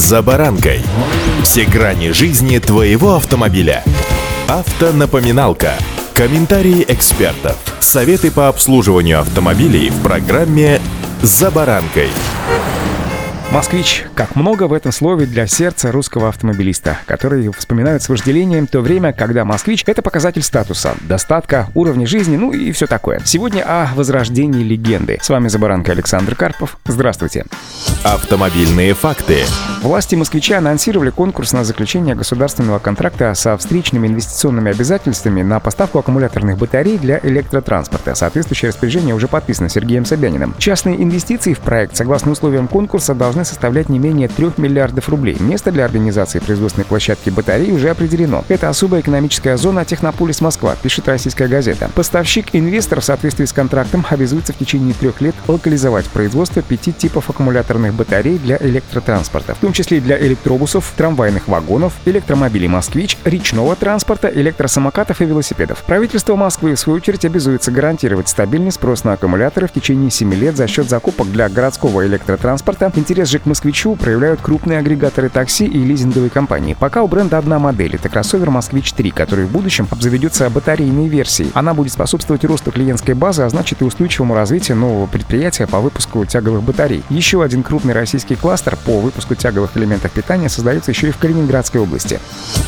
«За баранкой». Все грани жизни твоего автомобиля. Автонапоминалка. Комментарии экспертов. Советы по обслуживанию автомобилей в программе «За баранкой». Москвич. Как много в этом слове для сердца русского автомобилиста, который вспоминают с вожделением то время, когда москвич — это показатель статуса, достатка, уровня жизни, ну и все такое. Сегодня о возрождении легенды. С вами Забаранка Александр Карпов. Здравствуйте. Автомобильные факты. Власти москвича анонсировали конкурс на заключение государственного контракта со встречными инвестиционными обязательствами на поставку аккумуляторных батарей для электротранспорта. Соответствующее распоряжение уже подписано Сергеем Собяниным. Частные инвестиции в проект, согласно условиям конкурса, должны составлять не менее 3 миллиардов рублей. Место для организации производственной площадки батарей уже определено. Это особая экономическая зона Технополис Москва, пишет российская газета. Поставщик-инвестор в соответствии с контрактом обязуется в течение трех лет локализовать производство пяти типов аккумуляторных батарей для электротранспорта, в том числе для электробусов, трамвайных вагонов, электромобилей «Москвич», речного транспорта, электросамокатов и велосипедов. Правительство Москвы, в свою очередь, обязуется гарантировать стабильный спрос на аккумуляторы в течение 7 лет за счет закупок для городского электротранспорта, интерес же к москвичу проявляют крупные агрегаторы такси и лизинговые компании. Пока у бренда одна модель — это кроссовер «Москвич 3», который в будущем обзаведется батарейной версией. Она будет способствовать росту клиентской базы, а значит и устойчивому развитию нового предприятия по выпуску тяговых батарей. Еще один крупный российский кластер по выпуску тяговых элементов питания создается еще и в Калининградской области.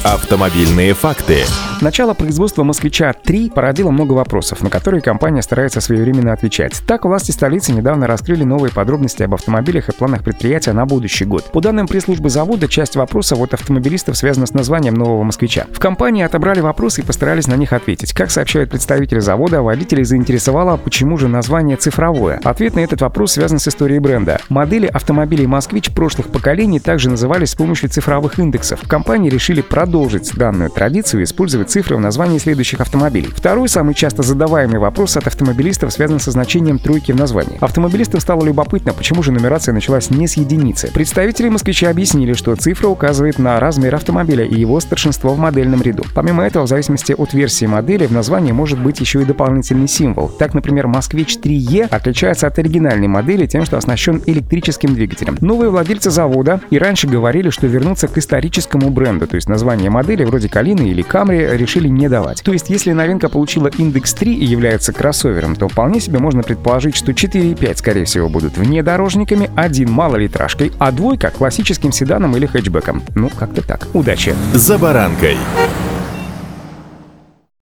Автомобильные факты. Начало производства «Москвича-3» породило много вопросов, на которые компания старается своевременно отвечать. Так, власти столицы недавно раскрыли новые подробности об автомобилях и планах предприятия предприятия на будущий год. По данным пресс-службы завода, часть вопросов от автомобилистов связана с названием нового москвича. В компании отобрали вопросы и постарались на них ответить. Как сообщают представители завода, водителей заинтересовало, почему же название цифровое. Ответ на этот вопрос связан с историей бренда. Модели автомобилей «Москвич» прошлых поколений также назывались с помощью цифровых индексов. Компании решили продолжить данную традицию и использовать цифры в названии следующих автомобилей. Второй самый часто задаваемый вопрос от автомобилистов связан со значением тройки в названии. Автомобилистам стало любопытно, почему же нумерация началась не с единицы. Представители москвича объяснили, что цифра указывает на размер автомобиля и его старшинство в модельном ряду. Помимо этого, в зависимости от версии модели, в названии может быть еще и дополнительный символ. Так, например, «Москвич 3Е» отличается от оригинальной модели тем, что оснащен электрическим двигателем. Новые владельцы завода и раньше говорили, что вернуться к историческому бренду, то есть название модели вроде «Калины» или «Камри» решили не давать. То есть, если новинка получила индекс 3 и является кроссовером, то вполне себе можно предположить, что 4 и 5, скорее всего, будут внедорожниками, один малолитражкой, а двойка — классическим седаном или хэтчбеком. Ну, как-то так. Удачи! «За баранкой».